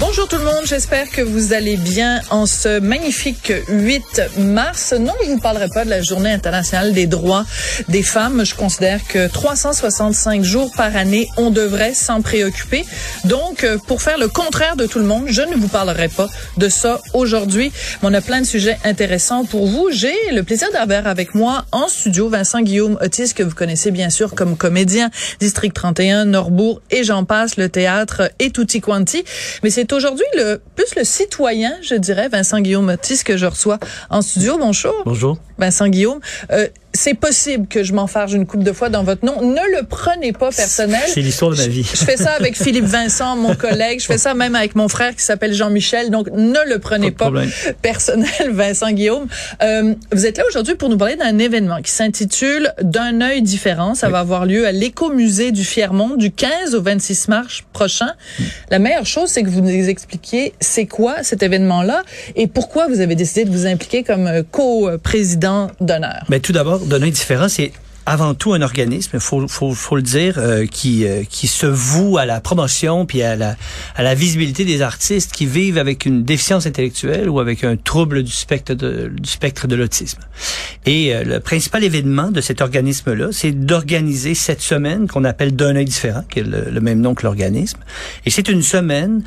Bonjour tout le monde, j'espère que vous allez bien en ce magnifique 8 mars. Non, je ne vous parlerai pas de la journée internationale des droits des femmes. Je considère que 365 jours par année, on devrait s'en préoccuper. Donc, euh, pour faire le contraire de tout le monde, je ne vous parlerai pas de ça aujourd'hui. On a plein de sujets intéressants pour vous. J'ai le plaisir d'avoir avec moi en studio Vincent Guillaume Otis, que vous connaissez bien sûr comme comédien, District 31, Norbourg et j'en passe, le théâtre et tutti quanti. Mais c'est aujourd'hui le plus le citoyen, je dirais, Vincent Guillaume Otis, que je reçois en studio. Bonjour. Bonjour. Vincent Guillaume. Euh, c'est possible que je m'enfarge une coupe de fois dans votre nom. Ne le prenez pas personnel. C'est l'histoire de ma vie. Je, je, fais ça avec Philippe Vincent, mon collègue. Je fais ça même avec mon frère qui s'appelle Jean-Michel. Donc, ne le prenez pas, pas personnel, Vincent Guillaume. Euh, vous êtes là aujourd'hui pour nous parler d'un événement qui s'intitule D'un œil différent. Ça oui. va avoir lieu à l'écomusée du Fiermont du 15 au 26 mars prochain. Mm. La meilleure chose, c'est que vous nous expliquiez c'est quoi cet événement-là et pourquoi vous avez décidé de vous impliquer comme co-président d'honneur. Mais tout d'abord, œil différent, c'est avant tout un organisme, il faut, faut, faut le dire, euh, qui, euh, qui se voue à la promotion puis à la, à la visibilité des artistes qui vivent avec une déficience intellectuelle ou avec un trouble du spectre de, du spectre de l'autisme. Et euh, le principal événement de cet organisme-là, c'est d'organiser cette semaine qu'on appelle d'un œil différent, qui est le, le même nom que l'organisme. Et c'est une semaine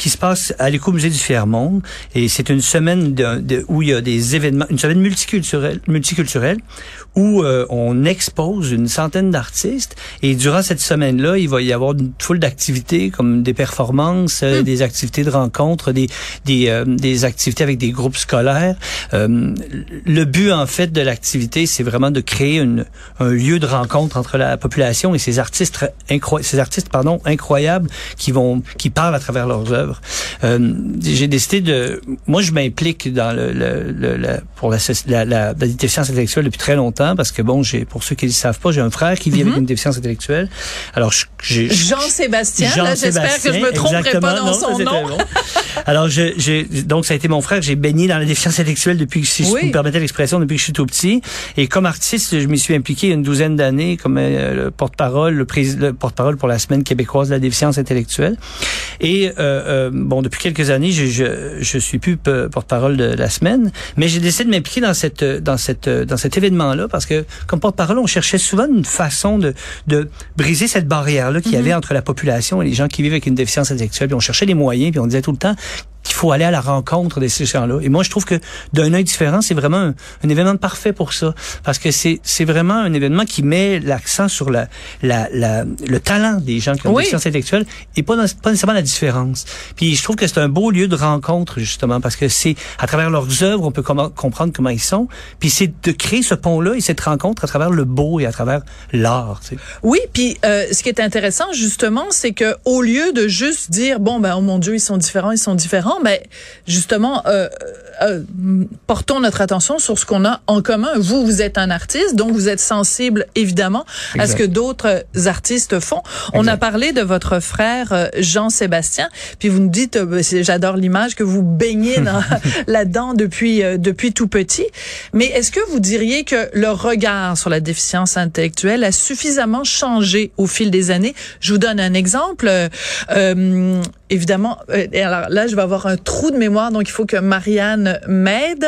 qui se passe à l'écomusée du Fiermont. Et c'est une semaine de, de, où il y a des événements, une semaine multiculturelle, multiculturelle où euh, on expose une centaine d'artistes et durant cette semaine-là, il va y avoir une foule d'activités comme des performances, euh, mmh. des activités de rencontres, des des, euh, des activités avec des groupes scolaires. Euh, le but en fait de l'activité, c'est vraiment de créer une, un lieu de rencontre entre la population et ces artistes incroyables, ces artistes pardon incroyables qui vont qui parlent à travers leurs œuvres. J'ai décidé de moi je m'implique dans le, le, le, le pour la, la, la, la déficience intellectuelle depuis très longtemps parce que bon, j'ai pour ceux qui ne le savent pas, j'ai un frère qui vit mm -hmm. avec une déficience intellectuelle. Alors j'ai Jean-Sébastien, Jean j'espère que je me tromperai pas dans non, son nom. Bon. Alors j'ai donc ça a été mon frère, j'ai baigné dans la déficience intellectuelle depuis que si oui. je me permettais l'expression depuis que je suis tout petit et comme artiste, je m'y suis impliqué une douzaine d'années comme euh, le porte-parole, le, le porte-parole pour la semaine québécoise de la déficience intellectuelle. Et euh, euh, bon, depuis quelques années, je je, je suis plus porte-parole de la semaine, mais j'ai décidé de m'impliquer dans cette dans cette dans cet événement là parce que comme porte-parole, on cherchait souvent une façon de, de briser cette barrière-là qu'il y avait mm -hmm. entre la population et les gens qui vivent avec une déficience intellectuelle. Puis on cherchait les moyens, puis on disait tout le temps qu'il faut aller à la rencontre de ces gens-là. Et moi, je trouve que d'un œil différent, c'est vraiment un, un, événement parfait pour ça, parce que c'est c'est vraiment un événement qui met l'accent sur la, la, la, le talent des gens qui ont oui. des déficience intellectuelle et pas, pas nécessairement la différence. Puis je trouve que c'est un beau lieu de rencontre justement, parce que c'est à travers leurs œuvres on peut comprendre comment ils sont. Puis c'est de créer ce pont-là et cette rencontre à travers le beau et à travers l'art. Tu sais. Oui, puis euh, ce qui est intéressant justement, c'est que au lieu de juste dire bon ben oh mon Dieu ils sont différents, ils sont différents mais justement, euh, euh, portons notre attention sur ce qu'on a en commun. Vous, vous êtes un artiste, donc vous êtes sensible évidemment exact. à ce que d'autres artistes font. Exact. On a parlé de votre frère euh, Jean-Sébastien, puis vous nous dites, euh, j'adore l'image que vous baignez là-dedans depuis euh, depuis tout petit. Mais est-ce que vous diriez que le regard sur la déficience intellectuelle a suffisamment changé au fil des années? Je vous donne un exemple. Euh, évidemment, alors là, je vais avoir un trou de mémoire, donc il faut que Marianne m'aide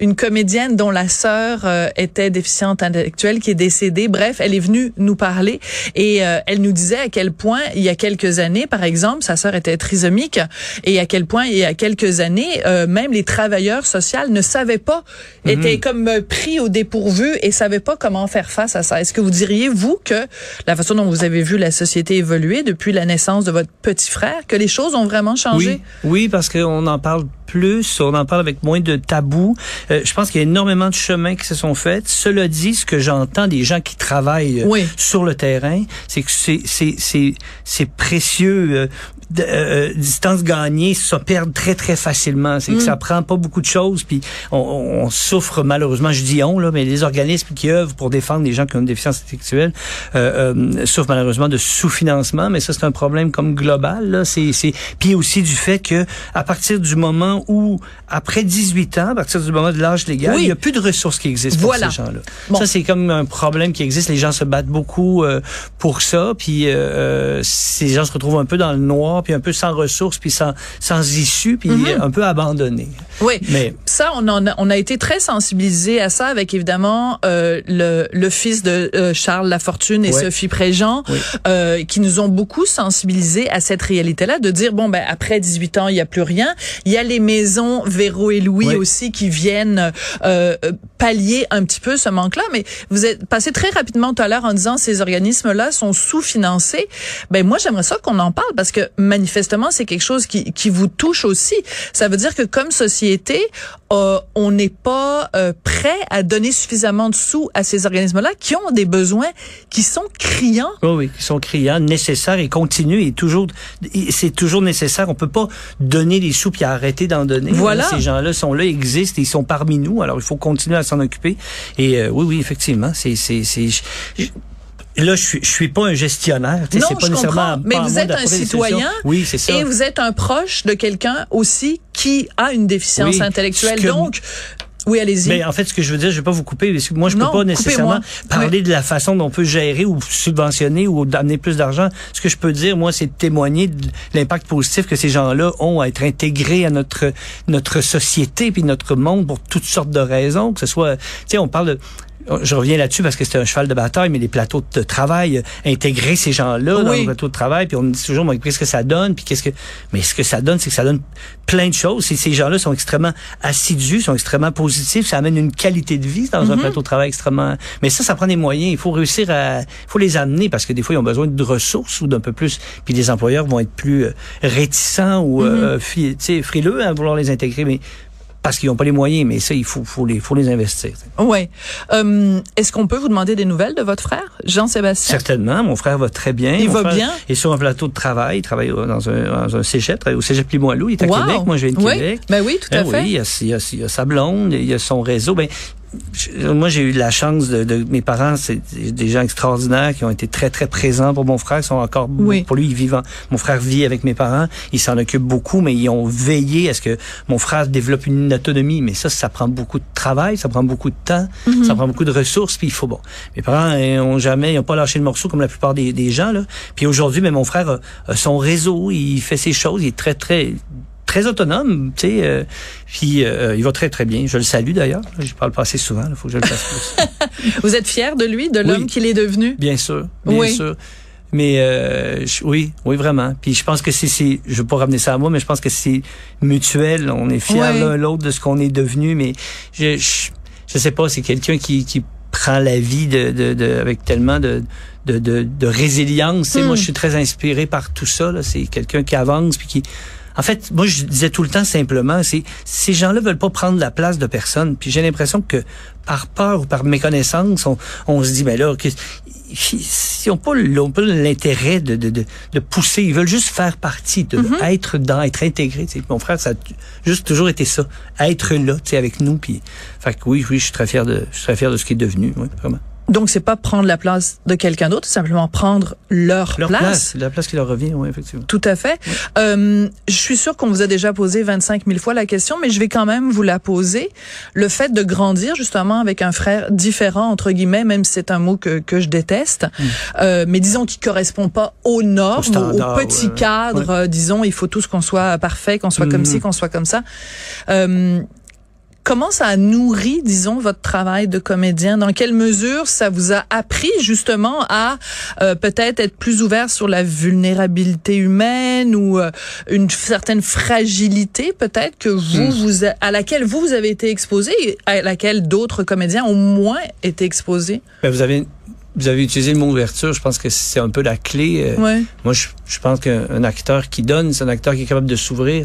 une comédienne dont la sœur euh, était déficiente intellectuelle qui est décédée. Bref, elle est venue nous parler et euh, elle nous disait à quel point il y a quelques années, par exemple, sa sœur était trisomique et à quel point il y a quelques années, euh, même les travailleurs sociaux ne savaient pas, Mhm. étaient comme pris au dépourvu et savaient pas comment faire face à ça. Est-ce que vous diriez, vous, que la façon dont vous avez vu la société évoluer depuis la naissance de votre petit frère, que les choses ont vraiment changé? Oui, oui parce qu'on en parle plus, on en parle avec moins de tabous. Euh, je pense qu'il y a énormément de chemins qui se sont faits. Cela dit, ce que j'entends des gens qui travaillent euh, Oui. sur le terrain, c'est que c'est c'est c'est c'est précieux. Euh, de- euh, distance gagnée, ça perd très très facilement. C'est que ça prend pas beaucoup de choses, puis on, on souffre malheureusement. Je dis on là, mais les organismes qui œuvrent pour défendre les gens qui ont une déficience intellectuelle euh, euh, souffrent malheureusement de sous-financement. Mais ça c'est un problème comme global. Là, c'est c'est puis aussi du fait que à partir du moment où après 18 ans, à partir du moment de l'âge légal, Oui. il y a plus de ressources qui existent Voilà. pour ces gens-là. Bon. Ça c'est comme un problème qui existe. Les gens se battent beaucoup euh, pour ça, puis euh, ces gens se retrouvent un peu dans le noir, puis un peu sans ressources, puis sans sans issue, puis un peu abandonnés. Oui. Mais Ça, on, en a, on a été très sensibilisés à ça avec évidemment euh, le, le fils de euh, Charles Lafortune et. Sophie Préjean, Oui. euh, qui nous ont beaucoup sensibilisés à cette réalité-là, de dire bon ben après 18 ans il y a plus rien. Il y a les maisons Véro et Louis Oui. aussi qui viennent euh, pallier un petit peu ce manque-là. Mais vous êtes passé très rapidement tout à l'heure en disant ces organismes-là sont sous-financés. Ben moi j'aimerais ça qu'on en parle parce que manifestement c'est quelque chose qui, qui vous touche aussi. Ça veut dire que comme société, euh, on n'est pas euh, prêt à donner suffisamment de sous à ces organismes-là qui ont des besoins qui sont criants. Oui, oui, qui sont criants, nécessaires et continus et toujours, c'est toujours nécessaire. On peut pas donner des sous puis arrêter d'en donner. Voilà. Ces gens-là sont là, existent, ils sont parmi nous. Alors il faut continuer à s'en occuper. Et euh, oui, oui, effectivement, c'est, c'est, c'est. Là, je suis, je suis pas un gestionnaire. Non, c'est pas je nécessairement comprends. Mais vous êtes un citoyen. Oui, c'est ça. Et vous êtes un proche de quelqu'un aussi qui a une déficience Oui. intellectuelle. Donc, oui, allez-y. Mais en fait, ce que je veux dire, je vais pas vous couper. parce que Moi, je Non, peux pas nécessairement parler de la façon dont on peut gérer ou subventionner ou d'amener plus d'argent. Ce que je peux dire, moi, c'est de témoigner de l'impact positif que ces gens-là ont à être intégrés à notre notre société puis notre monde pour toutes sortes de raisons. Que ce soit, tu sais, on parle de je reviens là-dessus parce que c'est un cheval de bataille, mais les plateaux de travail, euh, intégrer ces gens-là dans les plateaux de travail, puis on dit toujours, mais qu'est-ce que ça donne, puis qu'est-ce que, mais ce que ça donne, c'est que ça donne plein de choses. Et ces gens-là sont extrêmement assidus, sont extrêmement positifs, ça amène une qualité de vie dans un Mhm. plateau de travail extrêmement. Mais ça, ça prend des moyens. Il faut réussir à, il faut les amener parce que des fois ils ont besoin de ressources ou d'un peu plus. Puis les employeurs vont être plus euh, réticents ou tu sais, frileux à vouloir les intégrer, mais parce qu'ils n'ont pas les moyens. Mais ça, il faut, faut les, faut les investir. Ouais. Euh, Est-ce qu'on peut vous demander des nouvelles de votre frère, Jean-Sébastien? Certainement, mon frère va très bien. Il Mon va frère bien? est sur un plateau de travail, il travaille dans un, dans un cégep, au cégep Limoilou, il est à Wow. Québec, moi je viens de oui. Québec. Ben oui, tout à Ben fait. oui, il y, a, il, y a, il y a sa blonde, il y a son réseau. Ben, je- moi, j'ai eu la chance de, de mes parents, c'est des gens extraordinaires qui ont été très très présents pour mon frère, ils sont encore Oui. pour lui, il vivant. Mon frère vit avec mes parents, il s'en occupe beaucoup, mais ils ont veillé à ce que mon frère développe une autonomie. Mais ça, ça prend beaucoup de travail, ça prend beaucoup de temps, Mhm. ça prend beaucoup de ressources, puis il faut bon. Mes parents euh, ont jamais, ils ont pas lâché le morceau comme la plupart des, des gens là. Puis aujourd'hui, mais mon frère a, a son réseau, il fait ses choses, il est très très très autonome, tu sais. euh, puis euh, il va très très bien. Je le salue d'ailleurs. Je parle pas assez souvent. Il faut que je le fasse plus. Vous êtes fier de lui, de l'homme Oui. qu'il est devenu? Bien sûr, bien Oui. sûr. Mais euh, je- oui, oui vraiment. Puis je pense que c'est, c'est, je veux pas ramener ça à moi, mais je pense que c'est mutuel. On est fiers Ouais. l'un l'autre de ce qu'on est devenu. Mais je, je, je sais pas, c'est quelqu'un qui, qui prend la vie de, de, de avec tellement de de, de, de résilience. Tu sais, Hmm. Moi, je suis très inspiré par tout ça. Là. C'est quelqu'un qui avance puis qui en fait, moi, je disais tout le temps simplement, c'est ces gens-là veulent pas prendre la place de personne. Puis j'ai l'impression que par peur ou par méconnaissance, on, on se dit, mais là, que, ils n'ont pas, l'intérêt de, de, de, de pousser. Ils veulent juste faire partie, de être dans, être intégré. Mon frère, ça a juste toujours été ça, être là, tu sais, avec nous. Puis, fait que oui, oui, je suis très fier de, je suis très fier de ce qui est devenu, oui, vraiment. Donc, c'est pas prendre la place de quelqu'un d'autre, c'est simplement prendre leur, Leur place. place, la place qui leur revient, oui, effectivement. Tout à fait. Euh, je suis sûre qu'on vous a déjà posé 25 000 fois la question, mais je vais quand même vous la poser. Le fait de grandir justement avec un frère différent, entre guillemets, même si c'est un mot que, que je déteste, euh, mais disons qui correspond pas aux normes, Au standard, au petit ouais. cadre, euh, disons, il faut tous qu'on soit parfait, qu'on soit comme Mhm. ci, qu'on soit comme ça. Euh, comment ça a nourri, disons, votre travail de comédien? Dans quelle mesure ça vous a appris justement à euh, peut-être être plus ouvert sur la vulnérabilité humaine ou euh, une certaine fragilité peut-être que vous, Hmm. vous a- à laquelle vous, vous avez été exposé et à laquelle d'autres comédiens ont moins été exposés? Ben, vous avez vous avez utilisé le mot ouverture. Je pense que c'est un peu la clé. Euh, Ouais. Moi, je, je pense qu'un un acteur qui donne, c'est un acteur qui est capable de s'ouvrir.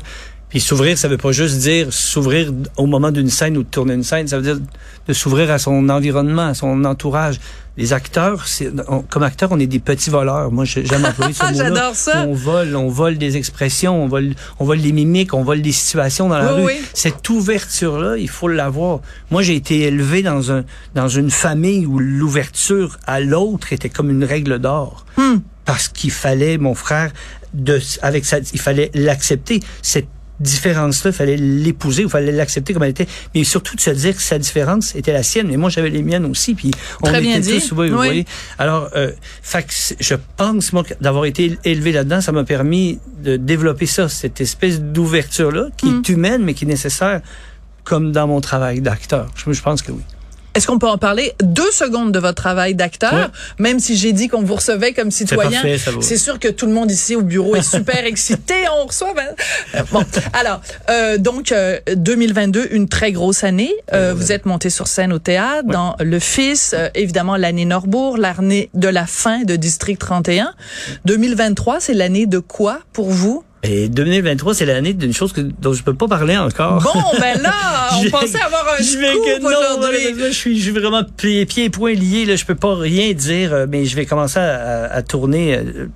Puis s'ouvrir, ça veut pas juste dire s'ouvrir au moment d'une scène ou de tourner une scène. Ça veut dire de s'ouvrir à son environnement, à son entourage. Les acteurs, c'est, on- comme acteurs, on est des petits voleurs. Moi, j'ai- j'aime employer ce mot-là. j'adore ça. On vole, on vole des expressions, on vole, on vole des mimiques, on vole des situations dans la Oui, rue. oui. Cette ouverture-là, il faut l'avoir. Moi, j'ai été élevé dans un dans une famille où l'ouverture à l'autre était comme une règle d'or. Hmm. Parce qu'il fallait, mon frère, de, avec sa, il fallait l'accepter. Cette différence-là, il fallait l'épouser, il fallait l'accepter comme elle était, mais surtout de se dire que sa différence était la sienne. Mais moi, j'avais les miennes aussi, puis on Très était bien tous, oui, vous voyez. Alors, euh, fait je pense, moi, d'avoir été élevé là-dedans, ça m'a permis de développer ça, cette espèce d'ouverture-là, qui Mm. est humaine, mais qui est nécessaire, comme dans mon travail d'acteur. Je, je pense que oui. Est-ce qu'on peut en parler deux secondes de votre travail d'acteur, même si j'ai dit qu'on vous recevait comme citoyen? C'est sûr que tout le monde ici au bureau est super excité. On reçoit. ben- Bon, alors euh, donc euh, 2022, une très grosse année. Euh, vous êtes monté sur scène au théâtre dans Le Fils, euh, évidemment l'année Norbourg, l'année de la fin de District 31. 2023, c'est l'année de quoi pour vous? Et 2023, c'est l'année d'une chose que, dont je peux pas parler encore. Bon, ben là, on pensait avoir un je vais que non, là, je suis, je suis vraiment pieds pieds et poings liés. Là, je peux pas rien dire, euh, mais je vais commencer à, à- à tourner euh,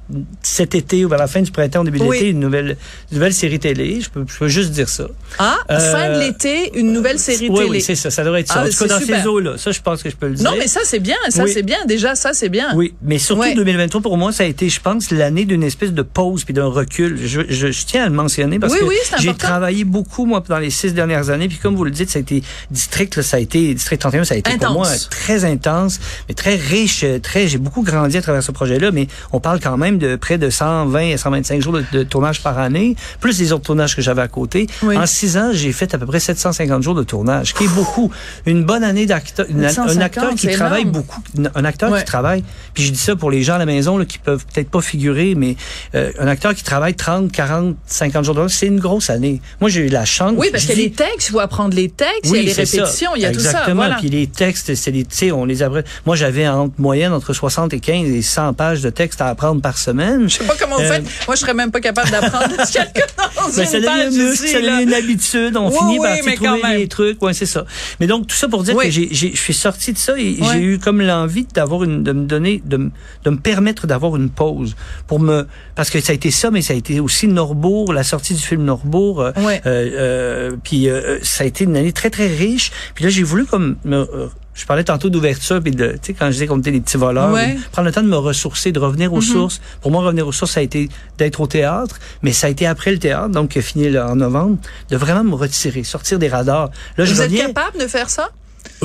cet été ou vers la fin du printemps, début de Oui. l'été, une nouvelle, une nouvelle série télé. Je peux, je peux juste dire ça. Ah, Euh, fin de l'été, une nouvelle série oui, télé. oui, c'est ça. Ça devrait être ça. Ah, en tout cas, dans super. ces eaux-là. Ça, je pense que je peux le dire. Non, mais ça, c'est bien. Ça, Oui. c'est bien. Déjà, ça, c'est bien. Oui, mais surtout Ouais. 2023 pour moi, ça a été, je pense, l'année d'une espèce de pause puis d'un recul. Je, je, je tiens à le mentionner parce Oui, que oui, j'ai travaillé beaucoup moi dans les six dernières années. Puis comme vous le dites, ça a été district, là, ça a été district 31, ça a été Intense. pour moi très intense, mais très riche, très. J'ai beaucoup grandi à travers ce projet-là, mais on parle quand même de près de 120 à 125 jours de, de tournage par année, plus les autres tournages que j'avais à côté. Oui. En six ans, j'ai fait à peu près 750 jours de tournage, qui est beaucoup. Une bonne année d'acteur, un 750, acteur qui travaille énorme. beaucoup, un acteur Ouais. qui travaille. Puis je dis ça pour les gens à la maison là, qui peuvent peut-être pas figurer, mais euh, un acteur qui travaille 30, 40, 50 jours de c'est une grosse année. Moi, j'ai eu la chance. Oui, parce qu'il y a les textes, il faut apprendre les textes, il y a les c'est ça. répétitions, il y a tout ça. Exactement. Voilà. Puis les textes, c'est des, tu sais, on les apprend. Moi, j'avais en moyenne entre 60 et 15 et 100 pages de textes à apprendre par semaine. Je sais pas comment vous Euh, faites. Moi, je serais même pas capable d'apprendre quelque dans Ben, ça une page devient une habitude. On Oui, finit oui, par trouver des trucs. Ouais, c'est ça. Mais donc, tout ça pour dire Oui. que j'ai, je suis sorti de ça et j'ai eu comme l'envie d'avoir une, de me donner, de, me- de me permettre d'avoir une pause pour me, parce que ça a été ça, mais ça a été aussi Norbourg, la sortie du film Norbourg. euh, Ouais. euh, euh, puis ça a été une année très très riche. Puis là, j'ai voulu comme me, je parlais tantôt d'ouverture puis de, tu sais, quand je disais qu'on était des petits voleurs, Ouais. prendre le temps de me ressourcer, de revenir aux Mhm. sources. Pour moi, revenir aux sources, ça a été d'être au théâtre, mais ça a été après le théâtre, donc qui a fini en novembre, de vraiment me retirer, sortir des radars. Là, je Vous êtes reviens. capable de faire ça?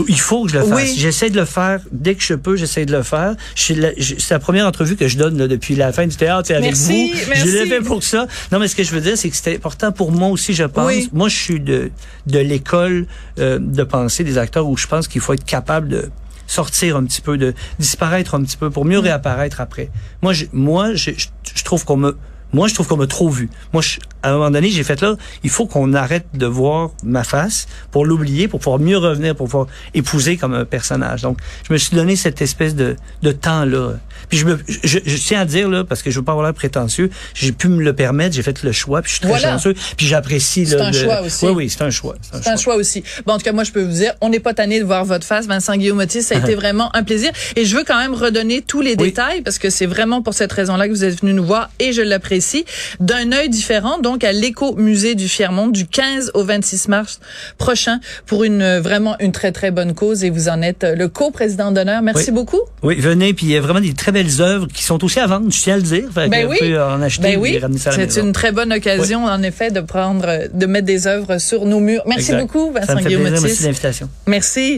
Il faut que je le fasse. Oui. J'essaie de le faire dès que je peux. J'essaie de le faire. C'est la première entrevue que je donne là, depuis la fin du théâtre avec Merci, vous. merci. Je l'ai fait pour ça. Non, mais ce que je veux dire, c'est que c'était important pour moi aussi, je pense. Oui. Moi, je suis de de l'école euh, de pensée des acteurs où je pense qu'il faut être capable de sortir un petit peu, de disparaître un petit peu pour mieux Mm. réapparaître après. Moi, je, moi, je, je trouve qu'on me moi, je trouve qu'on m'a trop vu. Moi, je, à un moment donné, j'ai fait là, il faut qu'on arrête de voir ma face pour l'oublier, pour pouvoir mieux revenir, pour pouvoir épouser comme un personnage. Donc, je me suis donné cette espèce de, de temps-là. Puis je, me, je, je tiens à dire, là, parce que je veux pas avoir l'air prétentieux, j'ai pu me le permettre, j'ai fait le choix, puis je suis très Voilà. chanceux, puis j'apprécie. C'est un le- choix aussi. Oui, oui, c'est un choix. C'est un choix aussi. Bon, en tout cas, moi, je peux vous dire, on n'est pas tanné de voir votre face, Vincent Guillaume-Motti. Ça a été vraiment un plaisir. Et je veux quand même redonner tous les Oui. détails parce que c'est vraiment pour cette raison-là que vous êtes venu nous voir et je l'apprécie. D'un œil différent, donc à l'éco-musée du Fiermont du 15 au 26 mars prochain pour une euh, vraiment une très très bonne cause et vous en êtes euh, le co-président d'honneur. Merci Oui. beaucoup. Oui, venez, puis il y a vraiment des très belles œuvres qui sont aussi à vendre, je tiens à le dire. Fait Ben oui. peut en acheter Ben oui, c'est une très bonne occasion en effet de prendre, euh, de mettre des œuvres sur nos murs. Merci Exact. beaucoup, Vincent me fait plaisir, Guillaume-Motti. merci. Merci.